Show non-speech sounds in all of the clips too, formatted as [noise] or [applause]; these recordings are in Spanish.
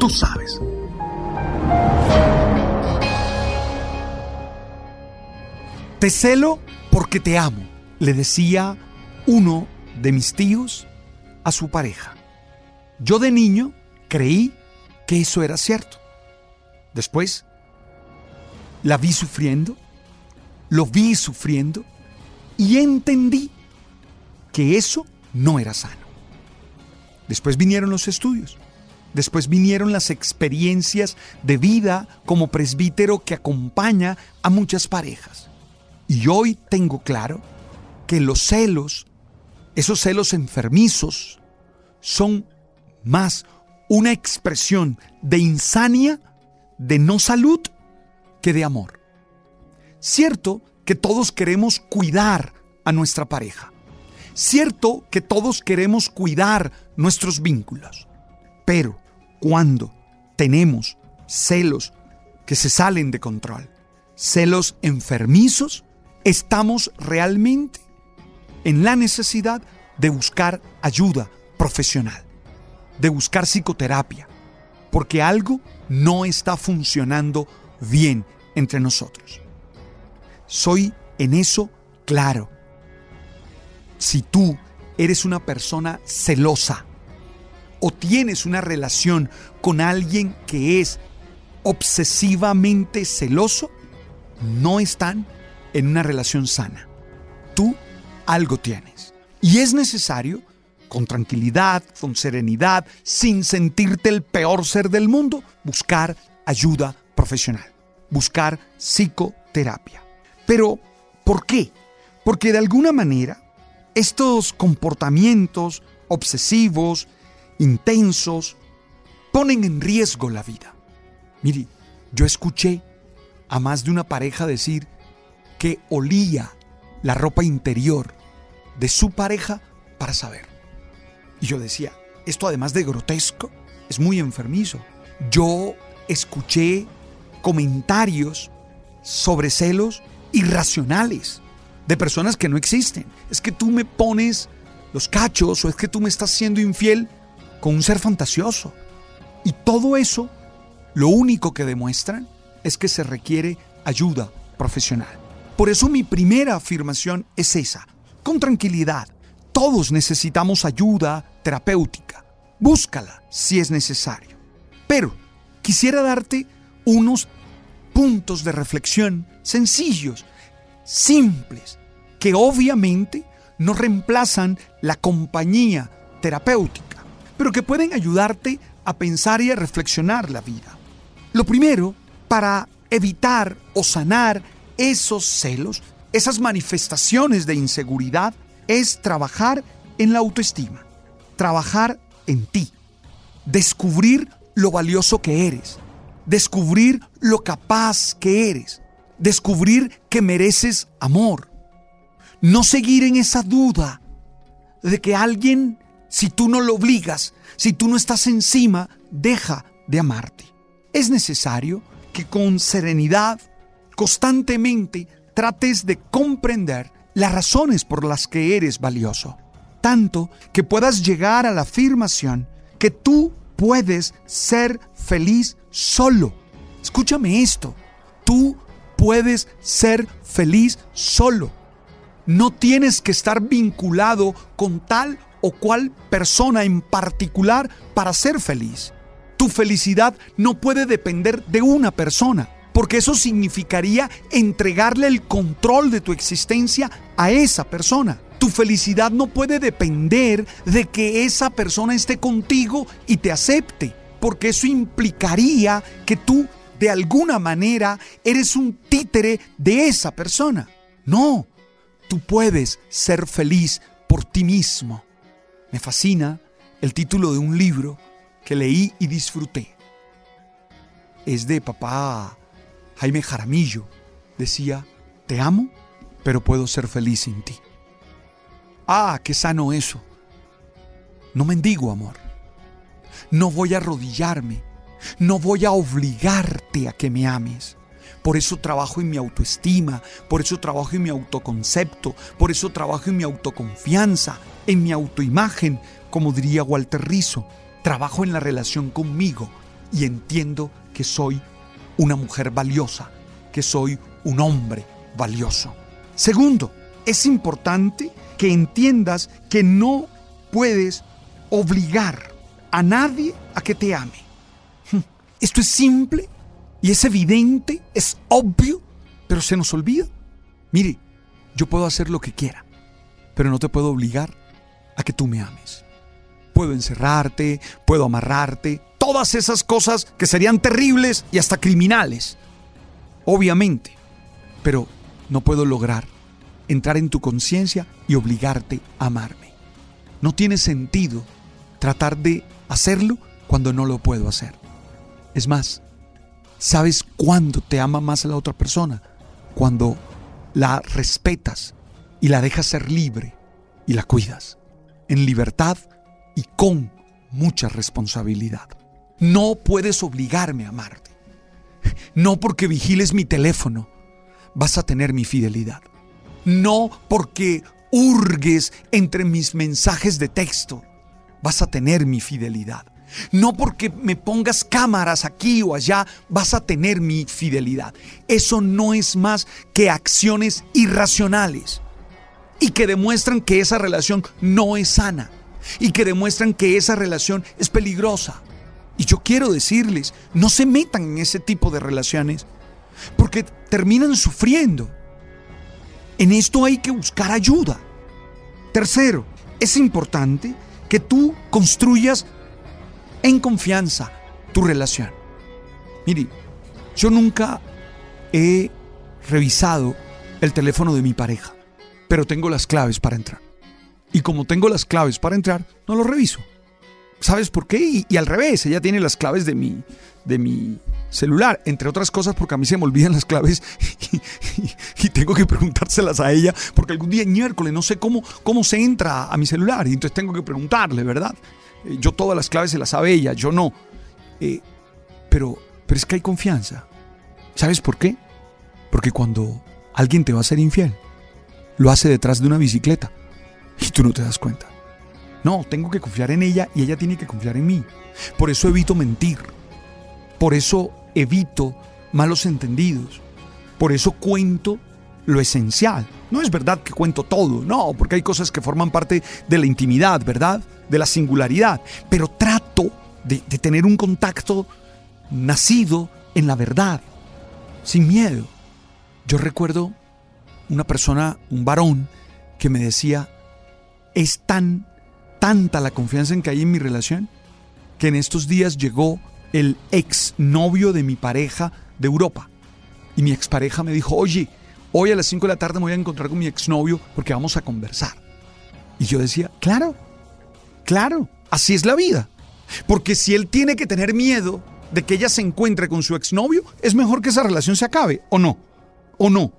Tú sabes. Te celo porque te amo, le decía uno de mis tíos a su pareja. Yo de niño creí que eso era cierto. Después la vi sufriendo, lo vi sufriendo y entendí que eso no era sano. Después vinieron los estudios, después vinieron las experiencias de vida como presbítero que acompaña a muchas parejas. Y hoy tengo claro que los celos, esos celos enfermizos, son más una expresión de insania, de no salud que de amor. Cierto que todos queremos cuidar a nuestra pareja. Cierto que todos queremos cuidar nuestros vínculos. Pero cuando tenemos celos que se salen de control, celos enfermizos, estamos realmente en la necesidad de buscar ayuda profesional, de buscar psicoterapia, porque algo no está funcionando bien entre nosotros. Soy en eso claro. Si tú eres una persona celosa o tienes una relación con alguien que es obsesivamente celoso, no están en una relación sana. Tú algo tienes. Y es necesario, con tranquilidad, con serenidad, sin sentirte el peor ser del mundo, buscar ayuda profesional, buscar psicoterapia. Pero, ¿por qué? Porque de alguna manera estos comportamientos obsesivos, intensos, ponen en riesgo la vida. Mire, yo escuché a más de una pareja decir que olía la ropa interior de su pareja para saber. Y yo decía, esto además de grotesco, es muy enfermizo. Yo escuché comentarios sobre celos irracionales de personas que no existen. Es que tú me pones los cachos o es que tú me estás siendo infiel con un ser fantasioso. Y todo eso, lo único que demuestran es que se requiere ayuda profesional. Por eso mi primera afirmación es esa, con tranquilidad. Todos necesitamos ayuda terapéutica. Búscala si es necesario. Pero quisiera darte unos puntos de reflexión sencillos, simples, que obviamente no reemplazan la compañía terapéutica, pero que pueden ayudarte a pensar y a reflexionar la vida. Lo primero, para evitar o sanar esos celos, esas manifestaciones de inseguridad, es trabajar en la autoestima, trabajar en ti, descubrir lo valioso que eres, descubrir lo capaz que eres, descubrir que mereces amor, no seguir en esa duda de que alguien, si tú no lo obligas, si tú no estás encima, deja de amarte. Es necesario que con serenidad, constantemente, trates de comprender las razones por las que eres valioso, tanto que puedas llegar a la afirmación que tú puedes ser feliz solo. Escúchame esto, tú puedes ser feliz solo. No tienes que estar vinculado con tal o cual persona en particular para ser feliz. Tu felicidad no puede depender de una persona, porque eso significaría entregarle el control de tu existencia a esa persona. Tu felicidad no puede depender de que esa persona esté contigo y te acepte, porque eso implicaría que tú de alguna manera eres un títere de esa persona. No, tú puedes ser feliz por ti mismo. Me fascina el título de un libro que leí y disfruté. Es de papá Jaime Jaramillo. Decía, te amo, pero puedo ser feliz sin ti. Ah, qué sano eso. No mendigo amor. No voy a arrodillarme. No voy a obligarte a que me ames. Por eso trabajo en mi autoestima, por eso trabajo en mi autoconcepto, por eso trabajo en mi autoconfianza, en mi autoimagen, como diría Walter Rizzo. Trabajo en la relación conmigo y entiendo que soy una mujer valiosa, que soy un hombre valioso. Segundo, es importante que entiendas que no puedes obligar a nadie a que te ame. Esto es simple y es evidente, es obvio, pero se nos olvida. Mire, yo puedo hacer lo que quiera, pero no te puedo obligar a que tú me ames. Puedo encerrarte, puedo amarrarte, todas esas cosas que serían terribles y hasta criminales. Obviamente, pero no puedo lograr entrar en tu conciencia y obligarte a amarme. No tiene sentido tratar de hacerlo cuando no lo puedo hacer. Es más, ¿sabes cuándo te ama más a la otra persona? Cuando la respetas y la dejas ser libre y la cuidas, en libertad y con mucha responsabilidad. No puedes obligarme a amarte. No porque vigiles mi teléfono vas a tener mi fidelidad no porque hurgues entre mis mensajes de texto, vas a tener mi fidelidad. No porque me pongas cámaras aquí o allá, vas a tener mi fidelidad. Eso no es más que acciones irracionales y que demuestran que esa relación no es sana y que demuestran que esa relación es peligrosa. Y yo quiero decirles, no se metan en ese tipo de relaciones porque terminan sufriendo en esto hay que buscar ayuda. Tercero, es importante que tú construyas en confianza tu relación. Mire, yo nunca he revisado el teléfono de mi pareja, pero tengo las claves para entrar. Y como tengo las claves para entrar, no lo reviso. ¿Sabes por qué? Y, al revés, ella tiene las claves de mi, de mi celular, entre otras cosas porque a mí se me olvidan las claves [laughs] y, tengo que preguntárselas a ella porque algún día miércoles no sé cómo, cómo se entra a mi celular y entonces tengo que preguntarle, ¿verdad? Eh, yo todas las claves se las sabe ella, yo no. Eh, pero, pero es que hay confianza. ¿Sabes por qué? Porque cuando alguien te va a ser infiel, lo hace detrás de una bicicleta y tú no te das cuenta. No, tengo que confiar en ella y ella tiene que confiar en mí. Por eso evito mentir. Por eso evito malos entendidos. Por eso cuento lo esencial. No es verdad que cuento todo, no, porque hay cosas que forman parte de la intimidad, ¿verdad? De la singularidad. Pero trato de, tener un contacto nacido en la verdad, sin miedo. Yo recuerdo una persona, un varón, que me decía, es tan, tanta la confianza en que hay en mi relación, que en estos días llegó el exnovio de mi pareja de Europa. Y mi expareja me dijo, oye, hoy a las 5 de la tarde me voy a encontrar con mi exnovio porque vamos a conversar. Y yo decía, claro, claro, así es la vida. Porque si él tiene que tener miedo de que ella se encuentre con su exnovio, es mejor que esa relación se acabe, ¿o no? ¿O no?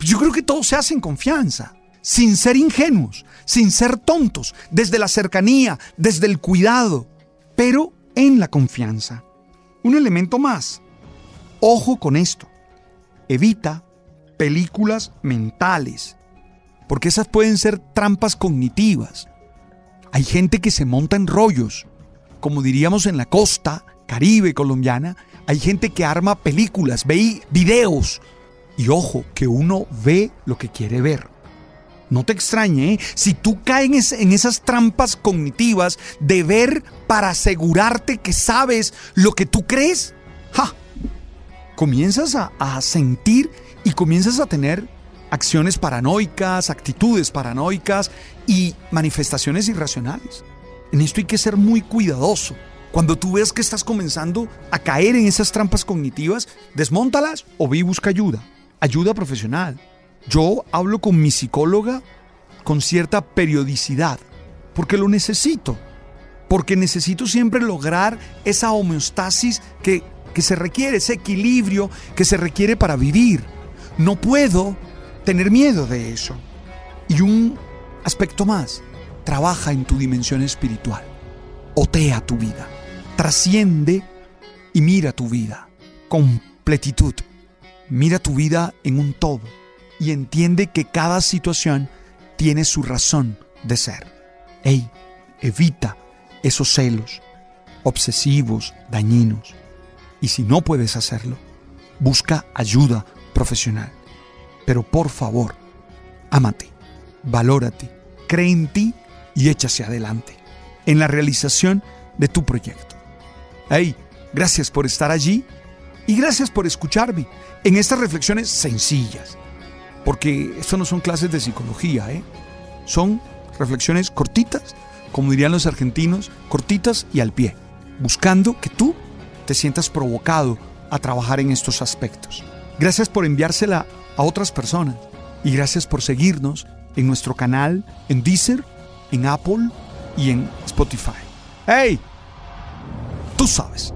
Yo creo que todo se hace en confianza, sin ser ingenuos, sin ser tontos, desde la cercanía, desde el cuidado, pero en la confianza. Un elemento más. Ojo con esto. Evita películas mentales, porque esas pueden ser trampas cognitivas. Hay gente que se monta en rollos, como diríamos en la costa caribe colombiana, hay gente que arma películas, ve videos, y ojo, que uno ve lo que quiere ver. No te extrañe, ¿eh? si tú caes en esas trampas cognitivas de ver para asegurarte que sabes lo que tú crees, ¡ja! comienzas a, sentir y comienzas a tener acciones paranoicas, actitudes paranoicas y manifestaciones irracionales. En esto hay que ser muy cuidadoso. Cuando tú ves que estás comenzando a caer en esas trampas cognitivas, desmóntalas o y busca ayuda. Ayuda profesional. Yo hablo con mi psicóloga con cierta periodicidad, porque lo necesito. Porque necesito siempre lograr esa homeostasis que, que se requiere, ese equilibrio que se requiere para vivir. No puedo tener miedo de eso. Y un aspecto más, trabaja en tu dimensión espiritual. Otea tu vida. Trasciende y mira tu vida. Completitud. Mira tu vida en un todo y entiende que cada situación tiene su razón de ser. Ey, evita esos celos obsesivos, dañinos. Y si no puedes hacerlo, busca ayuda profesional. Pero por favor, ámate, valórate, cree en ti y échase adelante en la realización de tu proyecto. Hey, gracias por estar allí y gracias por escucharme en estas reflexiones sencillas. Porque esto no son clases de psicología, ¿eh? Son reflexiones cortitas, como dirían los argentinos, cortitas y al pie, buscando que tú te sientas provocado a trabajar en estos aspectos. Gracias por enviársela a otras personas y gracias por seguirnos en nuestro canal en Deezer, en Apple y en Spotify. ¡Hey! Tú sabes.